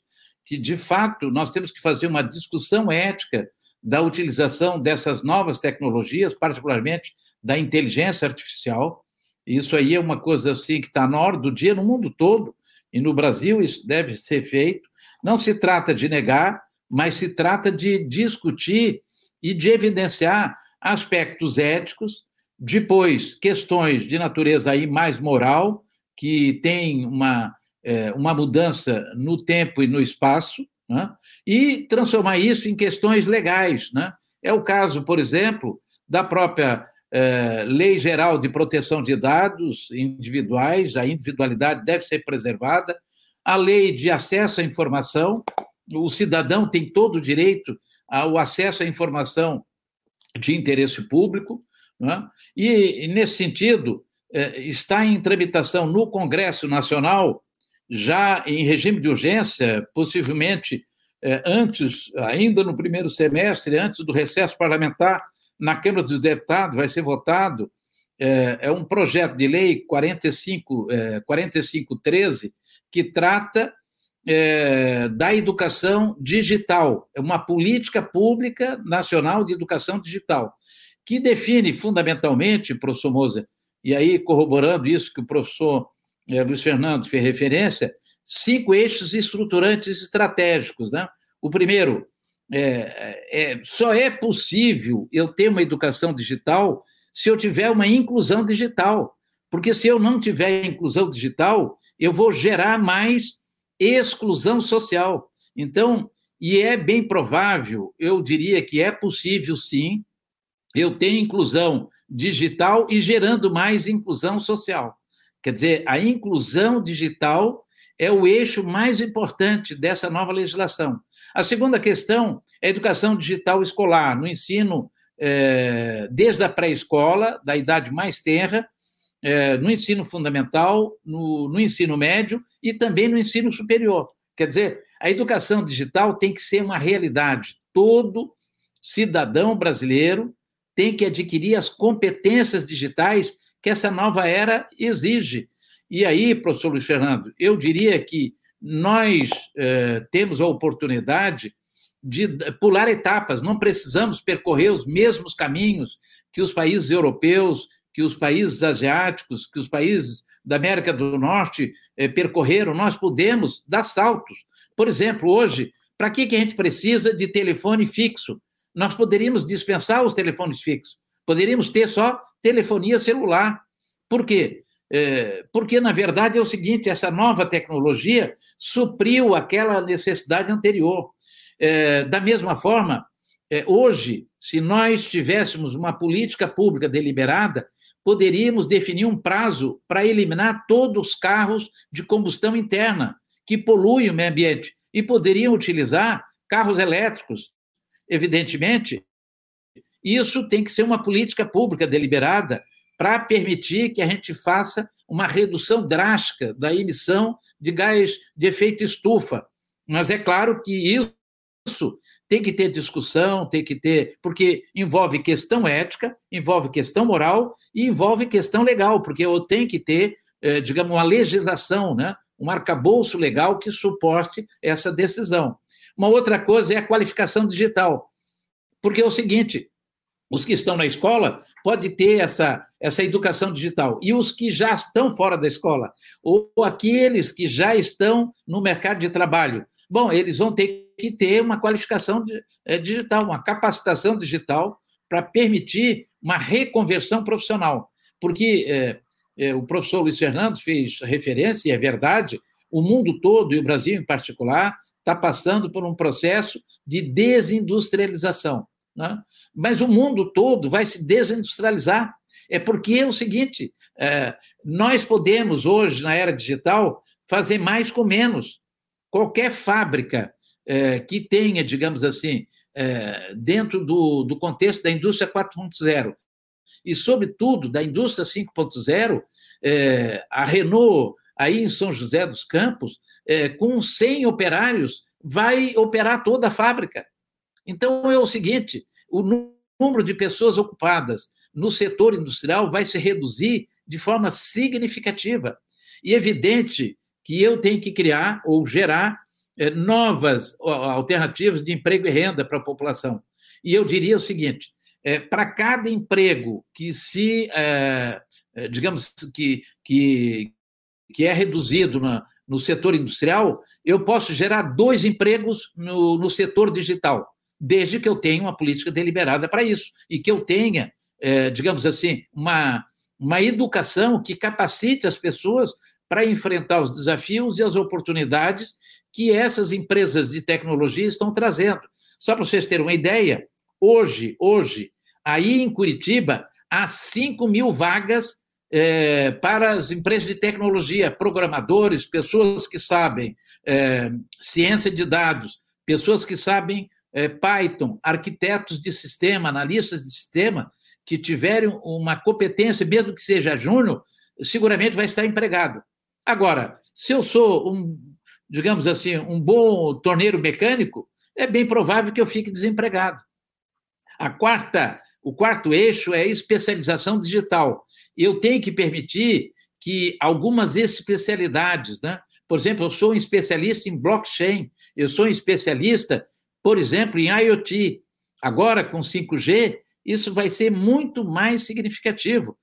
que, de fato, nós temos que fazer uma discussão ética da utilização dessas novas tecnologias, particularmente da inteligência artificial, isso aí é uma coisa assim que está na hora do dia no mundo todo, e no Brasil isso deve ser feito. Não se trata de negar, mas se trata de discutir e de evidenciar aspectos éticos, depois questões de natureza aí mais moral, que tem uma, é, uma mudança no tempo e no espaço, né? e transformar isso em questões legais. Né? É o caso, por exemplo, da própria é, Lei Geral de Proteção de Dados Individuais, a individualidade deve ser preservada, a Lei de Acesso à Informação, o cidadão tem todo o direito ao acesso à informação de interesse público, né? e, nesse sentido, é, está em tramitação no Congresso Nacional, já em regime de urgência, possivelmente é, antes, ainda no primeiro semestre, antes do recesso parlamentar, na Câmara dos Deputados vai ser votado é, é um projeto de lei 45, é, 4513 que trata da educação digital, é uma política pública nacional de educação digital, que define fundamentalmente, professor Moser, e aí corroborando isso que o professor é, Luiz Fernando fez referência, cinco eixos estruturantes estratégicos. Né? O primeiro, é, é, só é possível eu ter uma educação digital se eu tiver uma inclusão digital. Porque se eu não tiver inclusão digital, eu vou gerar mais exclusão social. Então, e é bem provável, eu diria que é possível sim, eu ter inclusão digital e gerando mais inclusão social. Quer dizer, a inclusão digital é o eixo mais importante dessa nova legislação. A segunda questão é a educação digital escolar, no ensino é, desde a pré-escola, da idade mais tenra, é, no ensino fundamental, no, no ensino médio e também no ensino superior. Quer dizer, a educação digital tem que ser uma realidade. Todo cidadão brasileiro tem que adquirir as competências digitais que essa nova era exige. E aí, professor Luiz Fernando, eu diria que nós eh, temos a oportunidade de pular etapas, não precisamos percorrer os mesmos caminhos que os países europeus, que os países asiáticos, que os países da América do Norte eh, percorreram, nós podemos dar saltos. Por exemplo, hoje, para que, que a gente precisa de telefone fixo? Nós poderíamos dispensar os telefones fixos, poderíamos ter só telefonia celular. Por quê? É, porque, na verdade, é o seguinte: essa nova tecnologia supriu aquela necessidade anterior. É, da mesma forma, é, hoje, se nós tivéssemos uma política pública deliberada, poderíamos definir um prazo para eliminar todos os carros de combustão interna que poluem o meio ambiente e poderiam utilizar carros elétricos. Evidentemente, isso tem que ser uma política pública deliberada para permitir que a gente faça uma redução drástica da emissão de gás de efeito estufa. Mas é claro que isso tem que ter discussão, tem que ter, porque envolve questão ética, envolve questão moral e envolve questão legal, porque tenho que ter, eh, digamos, uma legislação, né? um arcabouço legal que suporte essa decisão. Uma outra coisa é a qualificação digital, porque é o seguinte, os que estão na escola podem ter essa, essa educação digital, e os que já estão fora da escola, ou aqueles que já estão no mercado de trabalho, bom, eles vão ter que ter uma qualificação eh, digital, uma capacitação digital para permitir uma reconversão profissional. Porque é, é, o professor Luiz Fernando fez referência, e é verdade, o mundo todo, e o Brasil em particular, está passando por um processo de desindustrialização. Né? Mas o mundo todo vai se desindustrializar. É porque é o seguinte: é, nós podemos hoje, na era digital, fazer mais com menos. Qualquer fábrica é, que tenha, digamos assim, é, dentro do, do contexto da indústria 4.0 e, sobretudo, da indústria 5.0, é, a Renault, aí em São José dos Campos, é, com 100 operários, vai operar toda a fábrica. Então, é o seguinte: o número de pessoas ocupadas no setor industrial vai se reduzir de forma significativa. E é evidente que eu tenho que criar ou gerar é, novas alternativas de emprego e renda para a população. E eu diria o seguinte: é, para cada emprego que se, é, digamos, que, que, que é reduzido na, no setor industrial, eu posso gerar dois empregos no, no setor digital, desde que eu tenha uma política deliberada para isso e que eu tenha, digamos assim, uma, uma educação que capacite as pessoas para enfrentar os desafios e as oportunidades que essas empresas de tecnologia estão trazendo. Só para vocês terem uma ideia, hoje, hoje, aí em Curitiba, há 5 mil vagas é, para as empresas de tecnologia, programadores, pessoas que sabem é, ciência de dados, pessoas que sabem é, Python, arquitetos de sistema, analistas de sistema, que tiverem uma competência, mesmo que seja júnior, seguramente vai estar empregado. Agora, se eu sou um digamos assim, um bom torneiro mecânico, é bem provável que eu fique desempregado. A quarta, o quarto eixo é especialização digital. Eu tenho que permitir que algumas especialidades, né? Por exemplo, eu sou um especialista em blockchain, eu sou um especialista, por exemplo, em IoT. Agora, com 5G, isso vai ser muito mais significativo.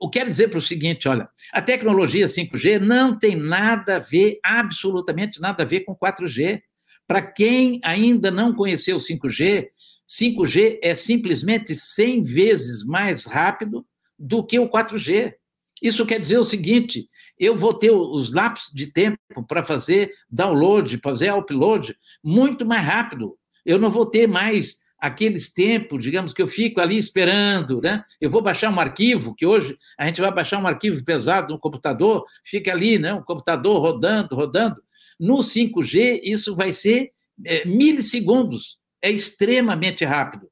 Eu quero dizer para o seguinte: olha, a tecnologia 5G não tem nada a ver, absolutamente nada a ver com 4G. Para quem ainda não conheceu 5G, 5G é simplesmente 100 vezes mais rápido do que o 4G. Isso quer dizer o seguinte: eu vou ter os lapsos de tempo para fazer download, fazer upload muito mais rápido. Eu não vou ter mais aqueles tempos, digamos, que eu fico ali esperando, né? Eu vou baixar um arquivo, que hoje a gente vai baixar um arquivo pesado no computador, fica ali, né? Um computador rodando, rodando. No 5G, isso vai ser é, milissegundos, é extremamente rápido.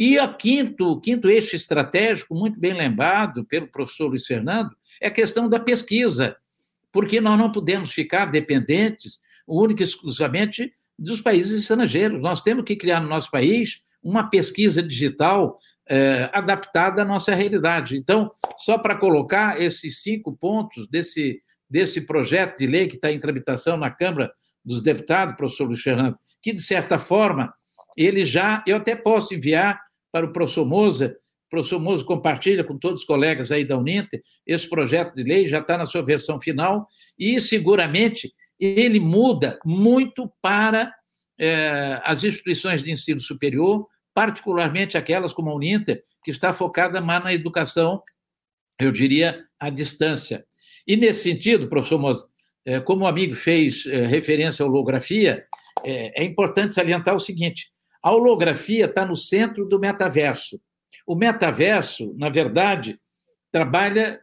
E o quinto, quinto eixo estratégico, muito bem lembrado pelo professor Luiz Fernando, é a questão da pesquisa, porque nós não podemos ficar dependentes única e exclusivamente dos países estrangeiros. Nós temos que criar no nosso país uma pesquisa digital é, adaptada à nossa realidade. Então, só para colocar esses cinco pontos desse, desse projeto de lei que está em tramitação na Câmara dos Deputados, professor Luiz Fernando, que, de certa forma, ele já, eu até posso enviar para o professor Moza, o professor Moza compartilha com todos os colegas aí da Uninter, esse projeto de lei já está na sua versão final e, seguramente, ele muda muito para é, as instituições de ensino superior, particularmente aquelas como a Uninter, que está focada mais na educação, eu diria, à distância. E, nesse sentido, professor Moza, é, como o amigo fez é, referência à holografia, é importante salientar o seguinte: a holografia está no centro do metaverso. O metaverso, na verdade, trabalha,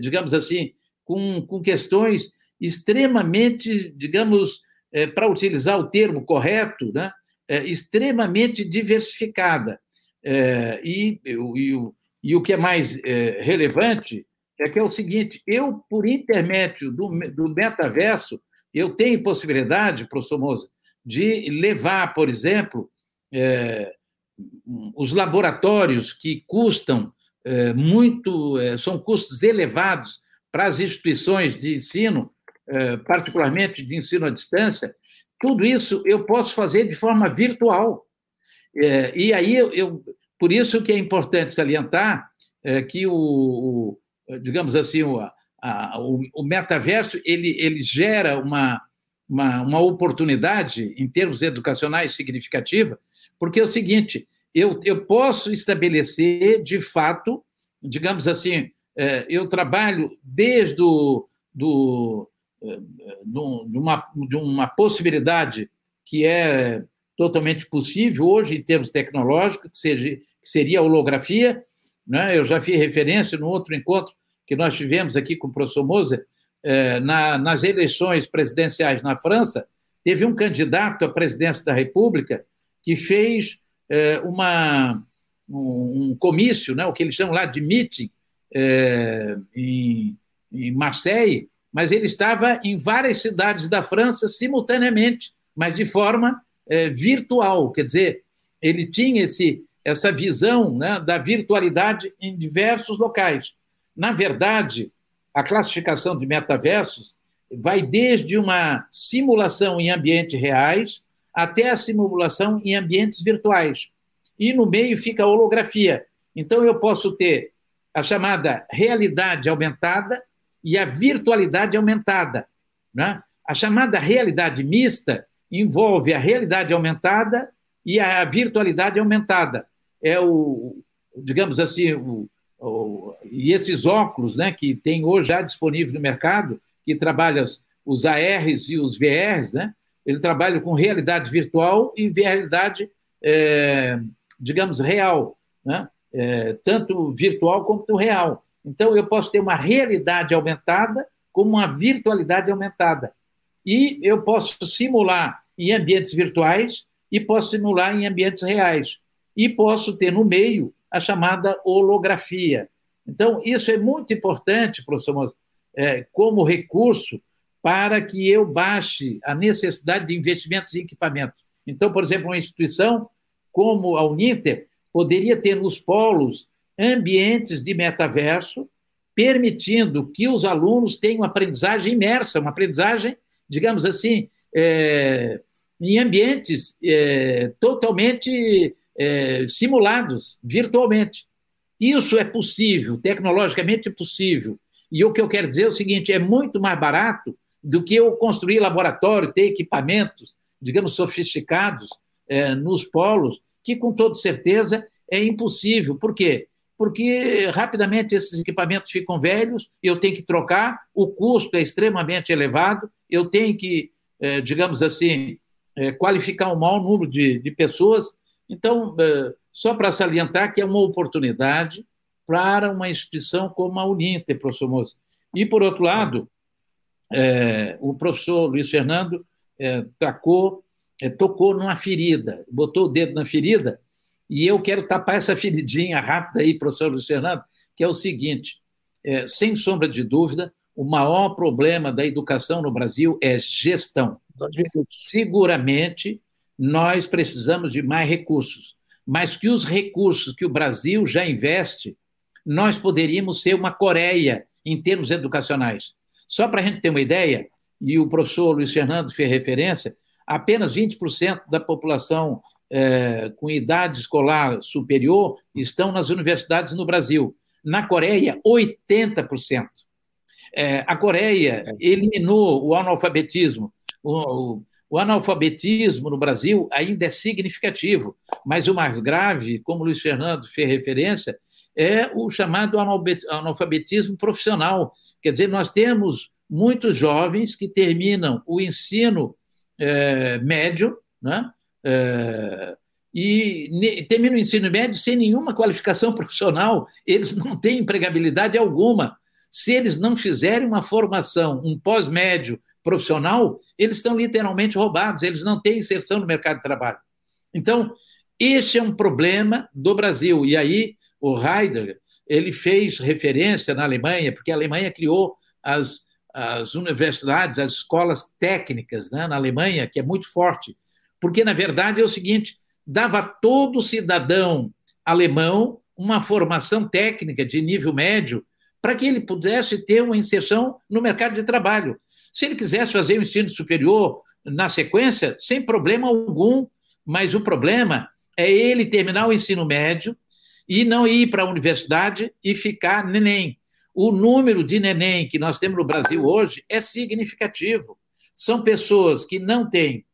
digamos assim, com, com questões extremamente, digamos, é, para utilizar o termo correto, né, é, extremamente diversificada. É, e, e, e, o que é mais é, relevante é que é o seguinte: eu, por intermédio do, do metaverso, eu tenho possibilidade, professor Moza, de levar, por exemplo, é, os laboratórios que custam é, muito, são custos elevados para as instituições de ensino, eh, particularmente de ensino à distância, tudo isso eu posso fazer de forma virtual. Eh, e aí, eu, por isso que é importante salientar eh, que o, o digamos assim, o, a, o, o, metaverso ele, ele gera uma, uma, uma oportunidade em termos educacionais significativa, porque é o seguinte, eu, eu posso estabelecer, de fato, digamos assim, eu trabalho desde o do, de uma, de uma possibilidade que é totalmente possível hoje em termos tecnológicos, que, seja, que seria a holografia. Né? Eu já fiz referência no outro encontro que nós tivemos aqui com o professor Moser, eh, na, nas eleições presidenciais na França, teve um candidato à presidência da República que fez eh, uma, um, um, comício, né? o que eles chamam lá de meeting, eh, em, em Marseille, mas ele estava em várias cidades da França simultaneamente, mas de forma é, virtual. Quer dizer, ele tinha esse, essa visão né, da virtualidade em diversos locais. Na verdade, a classificação de metaversos vai desde uma simulação em ambientes reais até a simulação em ambientes virtuais. E no meio fica a holografia. Então, eu posso ter a chamada realidade aumentada e a virtualidade aumentada. Né? A chamada realidade mista envolve a realidade aumentada e a virtualidade aumentada. É o, digamos assim, o, o, e esses óculos né, que tem hoje já disponível no mercado, que trabalham os ARs e os VRs, né, ele trabalha com realidade virtual e realidade, é, digamos, real, né, é, tanto virtual quanto real. Então, eu posso ter uma realidade aumentada como uma virtualidade aumentada. E eu posso simular em ambientes virtuais e posso simular em ambientes reais. E posso ter no meio a chamada holografia. Então, isso é muito importante, professor Moza, é, como recurso para que eu baixe a necessidade de investimentos em equipamentos. Então, por exemplo, uma instituição como a Uninter poderia ter nos polos ambientes de metaverso, permitindo que os alunos tenham aprendizagem imersa, uma aprendizagem, digamos assim, é, em ambientes é, totalmente é, simulados, virtualmente. Isso é possível, tecnologicamente possível. E o que eu quero dizer é o seguinte: é muito mais barato do que eu construir laboratório, ter equipamentos, digamos, sofisticados é, nos polos, que com toda certeza é impossível. Por quê? porque rapidamente esses equipamentos ficam velhos, eu tenho que trocar, o custo é extremamente elevado, eu tenho que, eh, digamos assim, eh, qualificar um maior número de, de pessoas. Então, eh, só para salientar que é uma oportunidade para uma instituição como a Uninter, professor Moça. E, por outro lado, o professor Luiz Fernando tacou, tocou numa ferida, botou o dedo na ferida, E eu quero tapar essa feridinha rápida aí, professor Luiz Fernando, que é o seguinte: é, sem sombra de dúvida, o maior problema da educação no Brasil é gestão. Seguramente, nós precisamos de mais recursos, mas que os recursos que o Brasil já investe, nós poderíamos ser uma Coreia em termos educacionais. Só para a gente ter uma ideia, e o professor Luiz Fernando fez referência, apenas 20% da população é, com idade escolar superior estão nas universidades no Brasil. Na Coreia, 80%. É, a Coreia eliminou o analfabetismo. O, o, o, analfabetismo no Brasil ainda é significativo, mas o mais grave, como o Luiz Fernando fez referência, é o chamado analfabetismo profissional. Quer dizer, nós temos muitos jovens que terminam o ensino é, médio, né? É, e terminam o ensino médio sem nenhuma qualificação profissional, eles não têm empregabilidade alguma. Se eles não fizerem uma formação, um pós-médio profissional, eles estão literalmente roubados, eles não têm inserção no mercado de trabalho. Então, este é um problema do Brasil. E aí, o Heidegger, ele fez referência na Alemanha, porque a Alemanha criou as, as universidades, as escolas técnicas né, na Alemanha, que é muito forte. Porque, na verdade, é o seguinte: dava todo cidadão alemão uma formação técnica de nível médio para que ele pudesse ter uma inserção no mercado de trabalho. Se ele quisesse fazer o ensino superior na sequência, sem problema algum, mas o problema é ele terminar o ensino médio e não ir para a universidade e ficar neném. O número de neném que nós temos no Brasil hoje é significativo. São pessoas que não têm,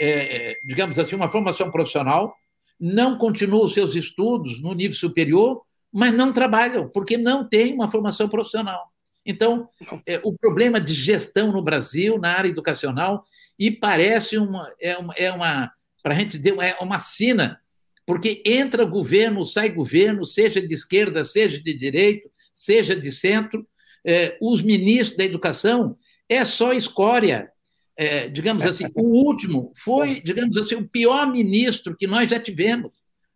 é, digamos assim, uma formação profissional, não continuam seus estudos no nível superior mas não trabalham, porque não têm uma formação profissional. Então, é, o problema de gestão no Brasil, na área educacional, e parece uma, é uma, é uma para a gente dizer, é uma sina, porque entra governo, sai governo, seja de esquerda, seja de direito, seja de centro, é, os ministros da educação é só escória. É, digamos assim, o último foi, digamos assim, o pior ministro que nós já tivemos.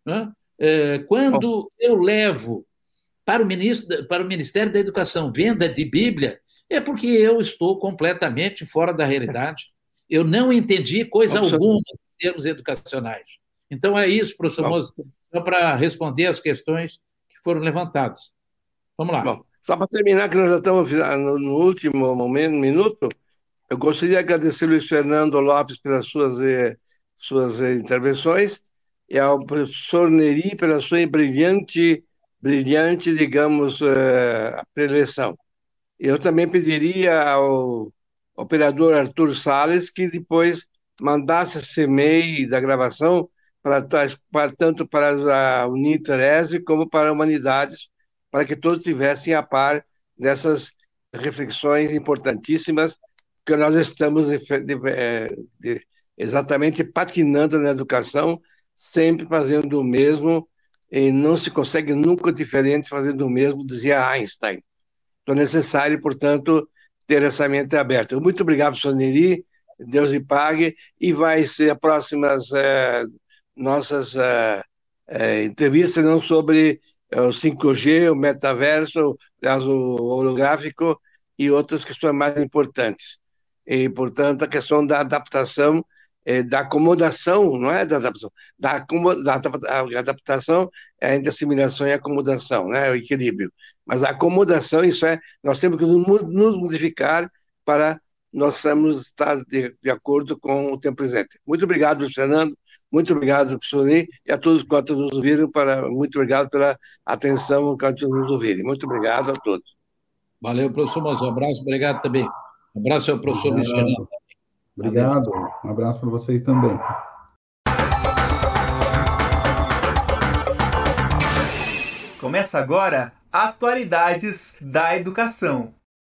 Né? É, quando eu levo para o, ministro, para o Ministério da Educação venda de Bíblia, é porque eu estou completamente fora da realidade. Eu não entendi coisa alguma em termos educacionais. Então é isso, professor Moza, só para responder as questões que foram levantadas. Vamos lá. Bom, só para terminar, que nós já estamos no último momento, minuto, eu gostaria de agradecer ao Luiz Fernando Lopes pelas suas, eh, suas eh, intervenções e ao professor Neri pela sua brilhante, brilhante, digamos, uh, preleção. Eu também pediria ao operador Arthur Sales que depois mandasse esse e-mail da gravação para, para, tanto para a Uninterese como para a Humanidades, para que todos tivessem a par dessas reflexões importantíssimas que nós estamos de, de, de, exatamente patinando na educação sempre fazendo o mesmo e não se consegue nunca diferente fazendo o mesmo, dizia Einstein. Então é necessário, portanto, ter essa mente aberta. Muito obrigado, professor Neri, Deus lhe pague, e vai ser as próximas é, nossas é, é, entrevistas não sobre o 5G, o metaverso, o holográfico e outras questões mais importantes. E, portanto, a questão da adaptação é, da acomodação, não é da adaptação, da, da adaptação é entre assimilação e acomodação, né, o equilíbrio. Mas a acomodação, isso é, nós temos que nos modificar para nós sermos de, de acordo com o tempo presente. Muito obrigado, Fernando, muito obrigado, professor Ney, e a todos quantos nos ouviram, para, muito obrigado pela atenção quanto nos ouvirem. Muito obrigado a todos. Valeu, professor Mozo, um abraço, obrigado também. Um abraço ao professor Luiz Fernando. Obrigado. Um abraço para vocês também. Começa agora Atualidades da Educação.